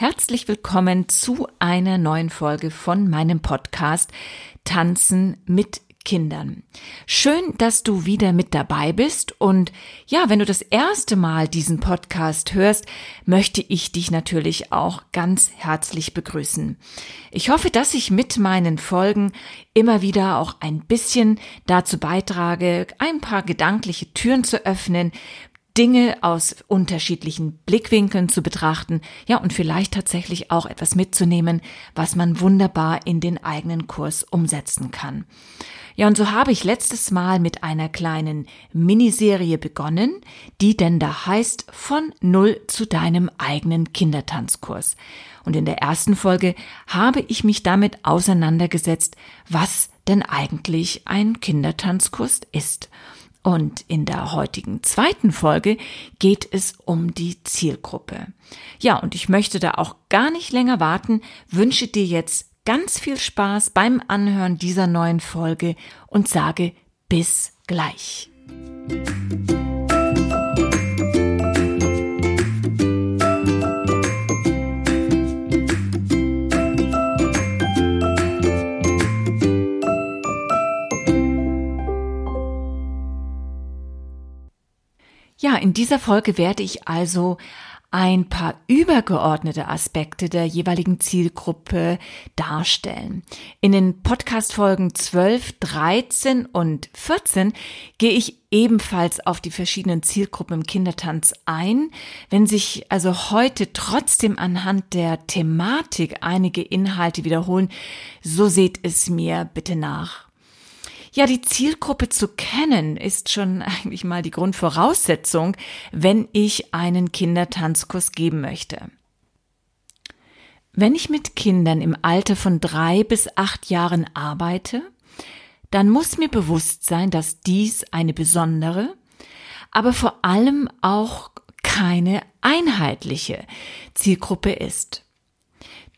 Herzlich willkommen zu einer neuen Folge von meinem Podcast Tanzen mit Kindern. Schön, dass du wieder mit dabei bist und ja, wenn du das erste Mal diesen Podcast hörst, möchte ich dich natürlich auch ganz herzlich begrüßen. Ich hoffe, dass ich mit meinen Folgen immer wieder auch ein bisschen dazu beitrage, ein paar gedankliche Türen zu öffnen, Dinge aus unterschiedlichen Blickwinkeln zu betrachten, ja, und vielleicht tatsächlich auch etwas mitzunehmen, was man wunderbar in den eigenen Kurs umsetzen kann. Ja, und so habe ich letztes Mal mit einer kleinen Miniserie begonnen, die denn da heißt von Null zu deinem eigenen Kindertanzkurs. Und in der ersten Folge habe ich mich damit auseinandergesetzt, was denn eigentlich ein Kindertanzkurs ist. Und in der heutigen zweiten Folge geht es um die Zielgruppe. Ja, und ich möchte da auch gar nicht länger warten, wünsche dir jetzt ganz viel Spaß beim Anhören dieser neuen Folge und sage bis gleich. Ja, dieser Folge werde ich also ein paar übergeordnete Aspekte der jeweiligen Zielgruppe darstellen. In den Podcast-Folgen 12, 13 und 14 gehe ich ebenfalls auf die verschiedenen Zielgruppen im Kindertanz ein. Wenn sich also heute trotzdem anhand der Thematik einige Inhalte wiederholen, so seht es mir bitte nach. Ja, die Zielgruppe zu kennen ist schon eigentlich mal die Grundvoraussetzung, wenn ich einen Kindertanzkurs geben möchte. Wenn ich mit Kindern im Alter von drei bis acht Jahren arbeite, dann muss mir bewusst sein, dass dies eine besondere, aber vor allem auch keine einheitliche Zielgruppe ist.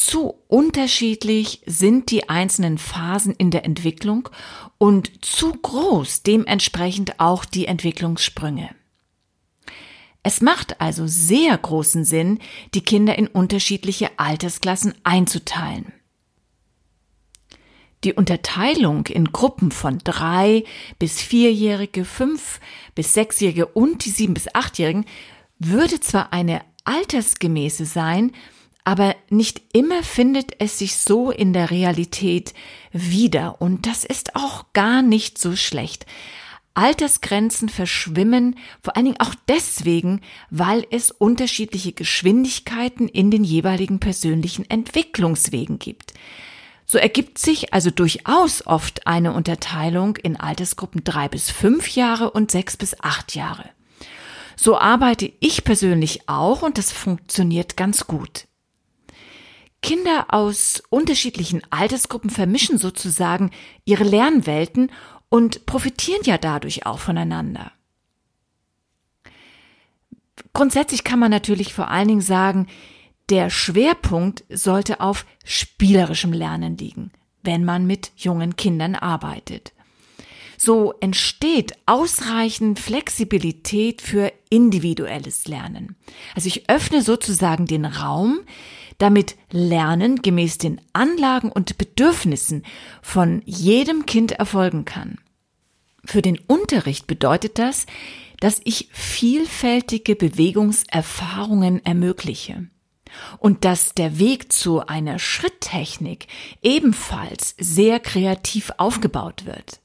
Zu unterschiedlich sind die einzelnen Phasen in der Entwicklung und zu groß dementsprechend auch die Entwicklungssprünge. Es macht also sehr großen Sinn, die Kinder in unterschiedliche Altersklassen einzuteilen. Die Unterteilung in Gruppen von drei bis vierjährige, fünf bis sechsjährige und die sieben bis achtjährigen würde zwar eine altersgemäße sein, aber nicht immer findet es sich so in der Realität wieder und das ist auch gar nicht so schlecht. Altersgrenzen verschwimmen, vor allen Dingen auch deswegen, weil es unterschiedliche Geschwindigkeiten in den jeweiligen persönlichen Entwicklungswegen gibt. So ergibt sich also durchaus oft eine Unterteilung in Altersgruppen drei bis fünf Jahre und sechs bis acht Jahre. So arbeite ich persönlich auch und das funktioniert ganz gut. Kinder aus unterschiedlichen Altersgruppen vermischen sozusagen ihre Lernwelten und profitieren ja dadurch auch voneinander. Grundsätzlich kann man natürlich vor allen Dingen sagen, der Schwerpunkt sollte auf spielerischem Lernen liegen, wenn man mit jungen Kindern arbeitet. So entsteht ausreichend Flexibilität für individuelles Lernen. Also ich öffne sozusagen den Raum, damit Lernen gemäß den Anlagen und Bedürfnissen von jedem Kind erfolgen kann. Für den Unterricht bedeutet das, dass ich vielfältige Bewegungserfahrungen ermögliche und dass der Weg zu einer Schritttechnik ebenfalls sehr kreativ aufgebaut wird.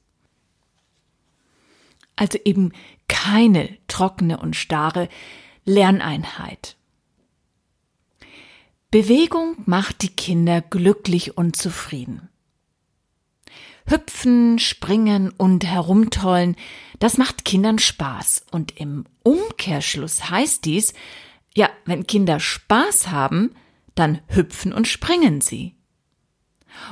Also eben keine trockene und starre Lerneinheit. Bewegung macht die Kinder glücklich und zufrieden. Hüpfen, springen und herumtollen, das macht Kindern Spaß. Und im Umkehrschluss heißt dies, ja, wenn Kinder Spaß haben, dann hüpfen und springen sie.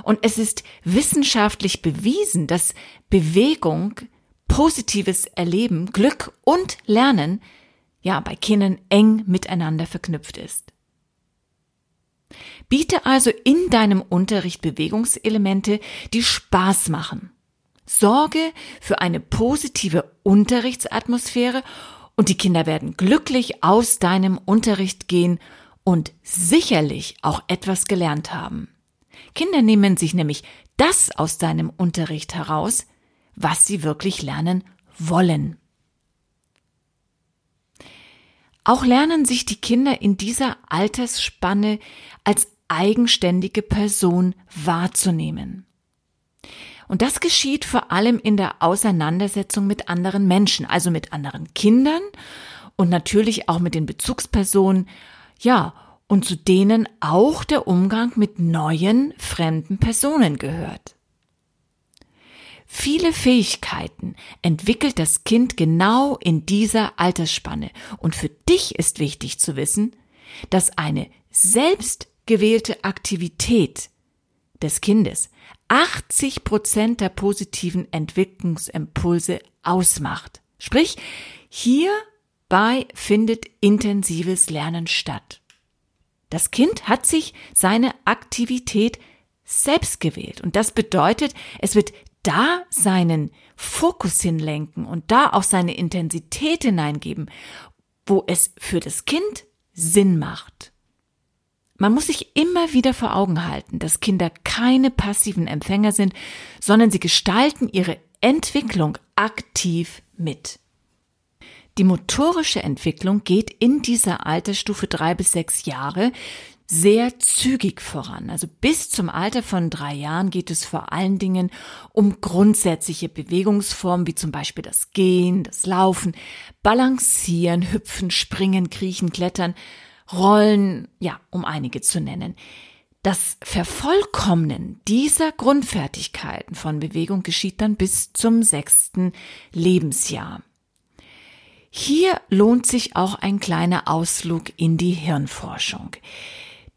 Und es ist wissenschaftlich bewiesen, dass Bewegung, positives Erleben, Glück und Lernen ja bei Kindern eng miteinander verknüpft ist. Biete also in deinem Unterricht Bewegungselemente, die Spaß machen. Sorge für eine positive Unterrichtsatmosphäre und die Kinder werden glücklich aus deinem Unterricht gehen und sicherlich auch etwas gelernt haben. Kinder nehmen sich nämlich das aus deinem Unterricht heraus, was sie wirklich lernen wollen. Auch lernen sich die Kinder in dieser Altersspanne als eigenständige Person wahrzunehmen. Und das geschieht vor allem in der Auseinandersetzung mit anderen Menschen, also mit anderen Kindern und natürlich auch mit den Bezugspersonen, ja, und zu denen auch der Umgang mit neuen, fremden Personen gehört. Viele Fähigkeiten entwickelt das Kind genau in dieser Altersspanne und für dich ist wichtig zu wissen, dass eine selbstgewählte Aktivität des Kindes 80 Prozent der positiven Entwicklungsimpulse ausmacht. Sprich, hierbei findet intensives Lernen statt. Das Kind hat sich seine Aktivität selbst gewählt und das bedeutet, es wird da seinen Fokus hinlenken und da auch seine Intensität hineingeben, wo es für das Kind Sinn macht. Man muss sich immer wieder vor Augen halten, dass Kinder keine passiven Empfänger sind, sondern sie gestalten ihre Entwicklung aktiv mit. Die motorische Entwicklung geht in dieser Altersstufe drei bis sechs Jahre sehr zügig voran. Also bis zum Alter von drei Jahren geht es vor allen Dingen um grundsätzliche Bewegungsformen, wie zum Beispiel das Gehen, das Laufen, Balancieren, Hüpfen, Springen, Kriechen, Klettern, Rollen, ja, um einige zu nennen. Das Vervollkommnen dieser Grundfertigkeiten von Bewegung geschieht dann bis zum sechsten Lebensjahr. Hier lohnt sich auch ein kleiner Ausflug in die Hirnforschung.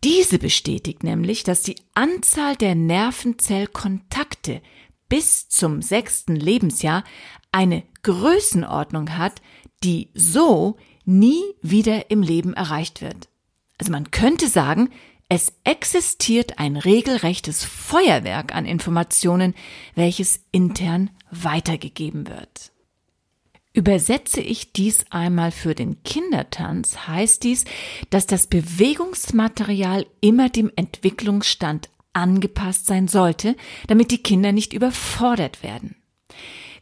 Diese bestätigt nämlich, dass die Anzahl der Nervenzellkontakte bis zum sechsten Lebensjahr eine Größenordnung hat, die so nie wieder im Leben erreicht wird. Also man könnte sagen, es existiert ein regelrechtes Feuerwerk an Informationen, welches intern weitergegeben wird. Übersetze ich dies einmal für den Kindertanz, heißt dies, dass das Bewegungsmaterial immer dem Entwicklungsstand angepasst sein sollte, damit die Kinder nicht überfordert werden.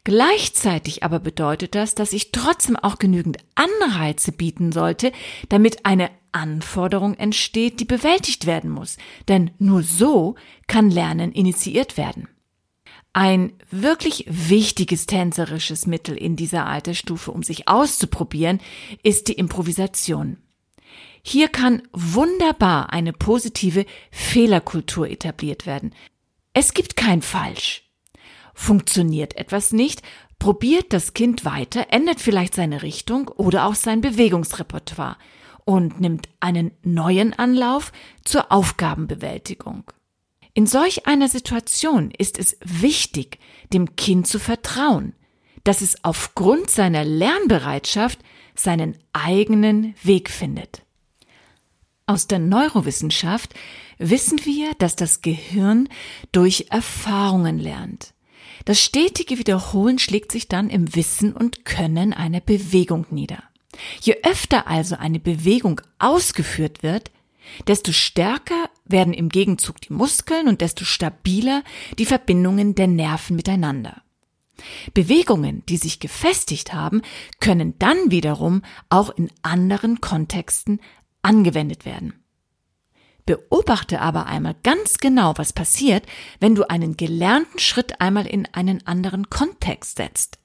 Gleichzeitig aber bedeutet das, dass ich trotzdem auch genügend Anreize bieten sollte, damit eine Anforderung entsteht, die bewältigt werden muss. Denn nur so kann Lernen initiiert werden. Ein wirklich wichtiges tänzerisches Mittel in dieser Altersstufe, um sich auszuprobieren, ist die Improvisation. Hier kann wunderbar eine positive Fehlerkultur etabliert werden. Es gibt kein Falsch. Funktioniert etwas nicht, probiert das Kind weiter, ändert vielleicht seine Richtung oder auch sein Bewegungsrepertoire und nimmt einen neuen Anlauf zur Aufgabenbewältigung. In solch einer Situation ist es wichtig, dem Kind zu vertrauen, dass es aufgrund seiner Lernbereitschaft seinen eigenen Weg findet. Aus der Neurowissenschaft wissen wir, dass das Gehirn durch Erfahrungen lernt. Das stetige Wiederholen schlägt sich dann im Wissen und Können einer Bewegung nieder. Je öfter also eine Bewegung ausgeführt wird, desto stärker werden im Gegenzug die Muskeln und desto stabiler die Verbindungen der Nerven miteinander. Bewegungen, die sich gefestigt haben, können dann wiederum auch in anderen Kontexten angewendet werden. Beobachte aber einmal ganz genau, was passiert, wenn du einen gelernten Schritt einmal in einen anderen Kontext setzt.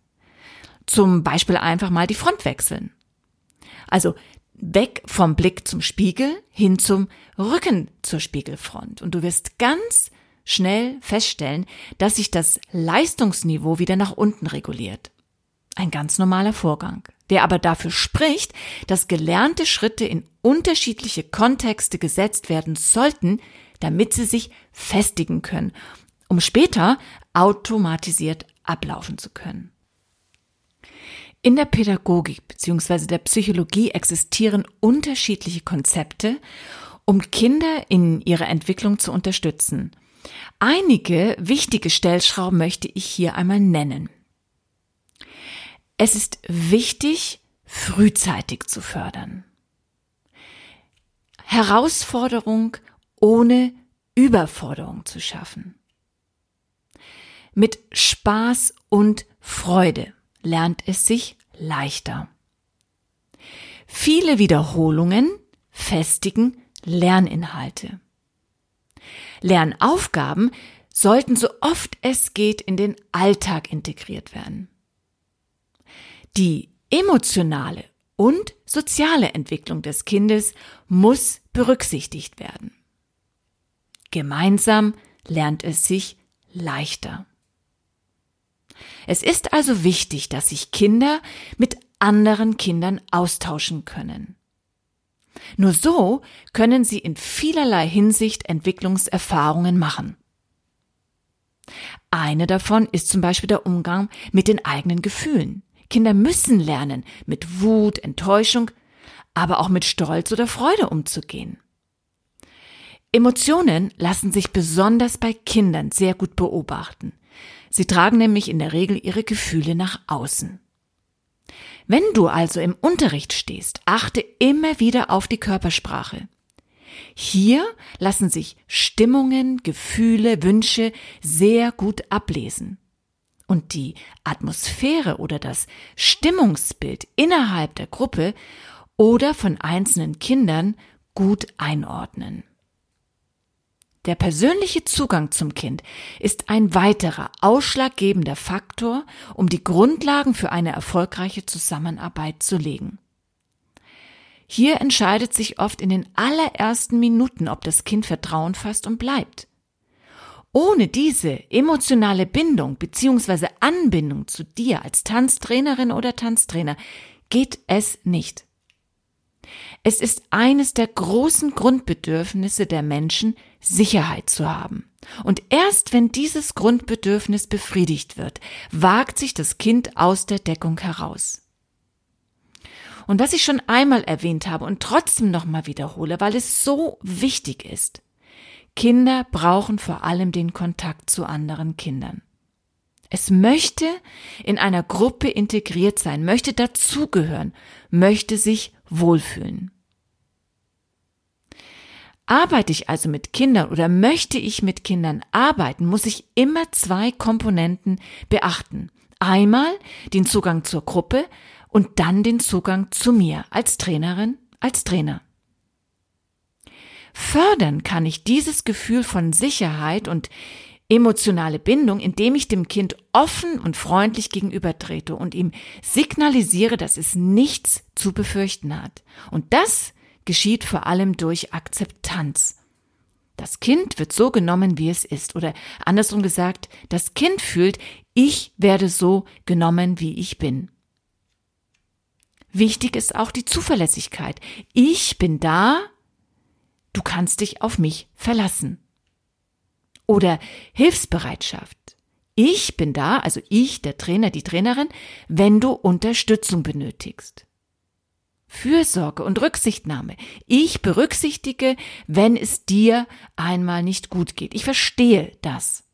Zum Beispiel einfach mal die Front wechseln. Also weg vom Blick zum Spiegel hin zum Rücken zur Spiegelfront. Und du wirst ganz schnell feststellen, dass sich das Leistungsniveau wieder nach unten reguliert. Ein ganz normaler Vorgang, der aber dafür spricht, dass gelernte Schritte in unterschiedliche Kontexte gesetzt werden sollten, damit sie sich festigen können, um später automatisiert ablaufen zu können. In der Pädagogik bzw. der Psychologie existieren unterschiedliche Konzepte, um Kinder in ihrer Entwicklung zu unterstützen. Einige wichtige Stellschrauben möchte ich hier einmal nennen. Es ist wichtig, frühzeitig zu fördern. Herausforderung ohne Überforderung zu schaffen. Mit Spaß und Freude lernt es sich leichter. Viele Wiederholungen festigen Lerninhalte. Lernaufgaben sollten so oft es geht in den Alltag integriert werden. Die emotionale und soziale Entwicklung des Kindes muss berücksichtigt werden. Gemeinsam lernt es sich leichter. Es ist also wichtig, dass sich Kinder mit anderen Kindern austauschen können. Nur so können sie in vielerlei Hinsicht Entwicklungserfahrungen machen. Eine davon ist zum Beispiel der Umgang mit den eigenen Gefühlen. Kinder müssen lernen, mit Wut, Enttäuschung, aber auch mit Stolz oder Freude umzugehen. Emotionen lassen sich besonders bei Kindern sehr gut beobachten. Sie tragen nämlich in der Regel ihre Gefühle nach außen. Wenn du also im Unterricht stehst, achte immer wieder auf die Körpersprache. Hier lassen sich Stimmungen, Gefühle, Wünsche sehr gut ablesen. Und die Atmosphäre oder das Stimmungsbild innerhalb der Gruppe oder von einzelnen Kindern gut einordnen. Der persönliche Zugang zum Kind ist ein weiterer ausschlaggebender Faktor, um die Grundlagen für eine erfolgreiche Zusammenarbeit zu legen. Hier entscheidet sich oft in den allerersten Minuten, ob das Kind Vertrauen fasst und bleibt. Ohne diese emotionale Bindung bzw. Anbindung zu dir als Tanztrainerin oder Tanztrainer geht es nicht. Es ist eines der großen Grundbedürfnisse der Menschen, Sicherheit zu haben. Und erst wenn dieses Grundbedürfnis befriedigt wird, wagt sich das Kind aus der Deckung heraus. Und was ich schon einmal erwähnt habe und trotzdem nochmal wiederhole, weil es so wichtig ist. Kinder brauchen vor allem den Kontakt zu anderen Kindern. Es möchte in einer Gruppe integriert sein, möchte dazugehören, möchte sich wohlfühlen. Arbeite ich also mit Kindern oder möchte ich mit Kindern arbeiten, muss ich immer zwei Komponenten beachten. Einmal den Zugang zur Gruppe und dann den Zugang zu mir als Trainerin, als Trainer. Fördern kann ich dieses Gefühl von Sicherheit und emotionale Bindung, indem ich dem Kind offen und freundlich gegenübertrete und ihm signalisiere, dass es nichts zu befürchten hat. Und das geschieht vor allem durch Akzeptanz. Das Kind wird so genommen, wie es ist. Oder andersrum gesagt, das Kind fühlt, ich werde so genommen, wie ich bin. Wichtig ist auch die Zuverlässigkeit. Ich bin da, du kannst dich auf mich verlassen. Oder Hilfsbereitschaft. Ich bin da, also ich, der Trainer, die Trainerin, wenn du Unterstützung benötigst. Fürsorge und Rücksichtnahme. Ich berücksichtige, wenn es dir einmal nicht gut geht. Ich verstehe das.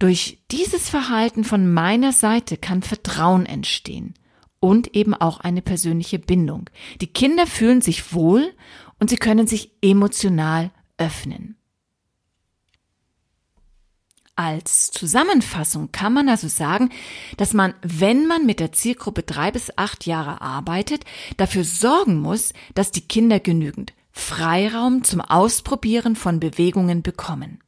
Durch dieses Verhalten von meiner Seite kann Vertrauen entstehen und eben auch eine persönliche Bindung. Die Kinder fühlen sich wohl und sie können sich emotional öffnen. Als Zusammenfassung kann man also sagen, dass man, wenn man mit der Zielgruppe drei bis acht Jahre arbeitet, dafür sorgen muss, dass die Kinder genügend Freiraum zum Ausprobieren von Bewegungen bekommen.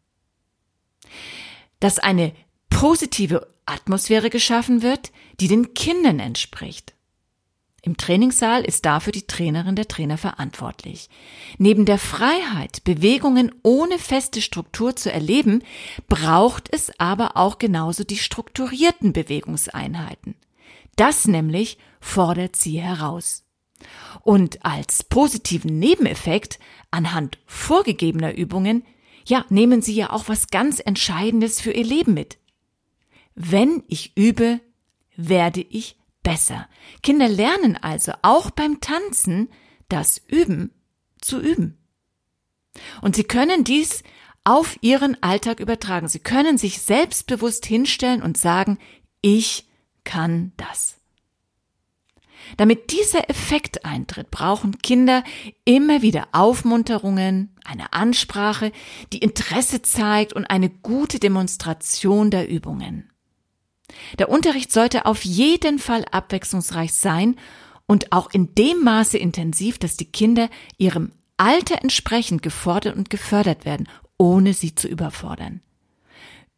Dass eine positive Atmosphäre geschaffen wird, die den Kindern entspricht. Im Trainingssaal ist dafür die Trainerin der Trainer verantwortlich. Neben der Freiheit, Bewegungen ohne feste Struktur zu erleben, braucht es aber auch genauso die strukturierten Bewegungseinheiten. Das nämlich fordert sie heraus. Und als positiven Nebeneffekt anhand vorgegebener Übungen, ja, nehmen Sie ja auch was ganz Entscheidendes für Ihr Leben mit. Wenn ich übe, werde ich besser. Kinder lernen also auch beim Tanzen das Üben zu üben. Und sie können dies auf ihren Alltag übertragen. Sie können sich selbstbewusst hinstellen und sagen, ich kann das. Damit dieser Effekt eintritt, brauchen Kinder immer wieder Aufmunterungen, eine Ansprache, die Interesse zeigt und eine gute Demonstration der Übungen. Der Unterricht sollte auf jeden Fall abwechslungsreich sein und auch in dem Maße intensiv, dass die Kinder ihrem Alter entsprechend gefordert und gefördert werden, ohne sie zu überfordern.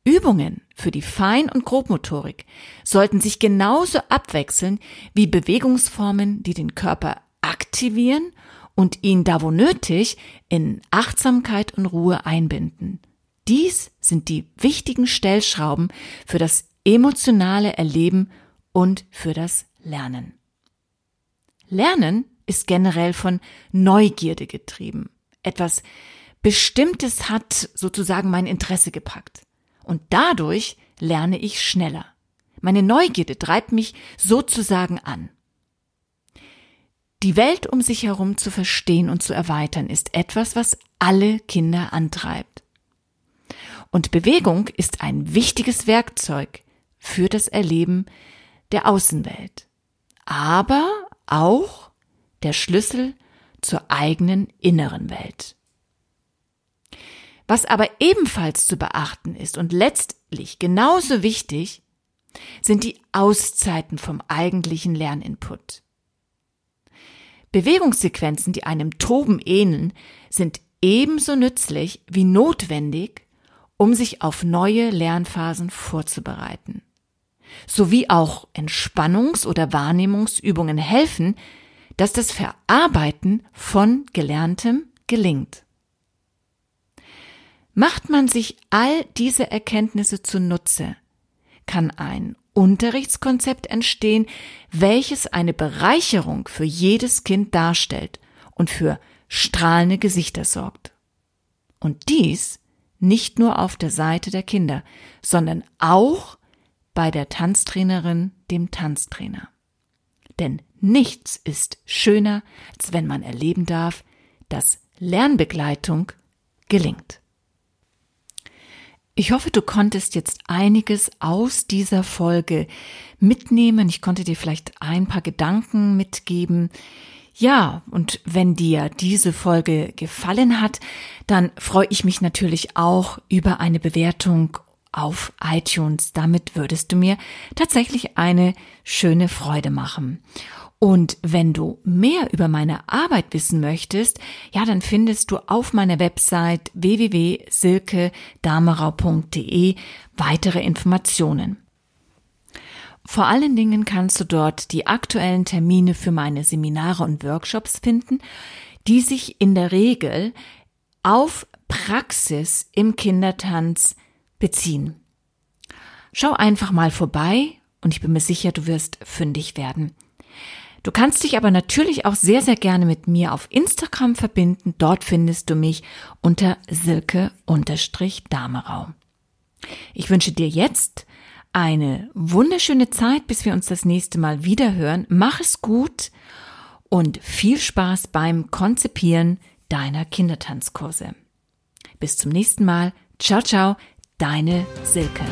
Übungen für die Fein- und Grobmotorik sollten sich genauso abwechseln wie Bewegungsformen, die den Körper aktivieren und ihn da wo nötig in Achtsamkeit und Ruhe einbinden. Dies sind die wichtigen Stellschrauben für das emotionale Erleben und für das Lernen. Lernen ist generell von Neugierde getrieben. Etwas Bestimmtes hat sozusagen mein Interesse gepackt. Und dadurch lerne ich schneller. Meine Neugierde treibt mich sozusagen an. Die Welt um sich herum zu verstehen und zu erweitern ist etwas, was alle Kinder antreibt. Und Bewegung ist ein wichtiges Werkzeug für das Erleben der Außenwelt, aber auch der Schlüssel zur eigenen inneren Welt. Was aber ebenfalls zu beachten ist und letztlich genauso wichtig, sind die Auszeiten vom eigentlichen Lerninput. Bewegungssequenzen, die einem Toben ähneln, sind ebenso nützlich wie notwendig, um sich auf neue Lernphasen vorzubereiten. Sowie auch Entspannungs- oder Wahrnehmungsübungen helfen, dass das Verarbeiten von Gelerntem gelingt. Macht man sich all diese Erkenntnisse zunutze, kann ein Unterrichtskonzept entstehen, welches eine Bereicherung für jedes Kind darstellt und für strahlende Gesichter sorgt. Und dies nicht nur auf der Seite der Kinder, sondern auch bei der Tanztrainerin, dem Tanztrainer. Denn nichts ist schöner, als wenn man erleben darf, dass Lernbegleitung gelingt. Ich hoffe, du konntest jetzt einiges aus dieser Folge mitnehmen. Ich konnte dir vielleicht ein paar Gedanken mitgeben. Ja, und wenn dir diese Folge gefallen hat, dann freue ich mich natürlich auch über eine Bewertung auf iTunes. Damit würdest du mir tatsächlich eine schöne Freude machen. Und wenn du mehr über meine Arbeit wissen möchtest, ja, dann findest du auf meiner Website www.silkedamerau.de weitere Informationen. Vor allen Dingen kannst du dort die aktuellen Termine für meine Seminare und Workshops finden, die sich in der Regel auf Praxis im Kindertanz beziehen. Schau einfach mal vorbei und ich bin mir sicher, du wirst fündig werden. Du kannst dich aber natürlich auch sehr, sehr gerne mit mir auf Instagram verbinden. Dort findest du mich unter Silke-Damerau. Ich wünsche dir jetzt eine wunderschöne Zeit, bis wir uns das nächste Mal wieder hören. Mach es gut und viel Spaß beim Konzipieren deiner Kindertanzkurse. Bis zum nächsten Mal. Ciao, ciao, deine Silke.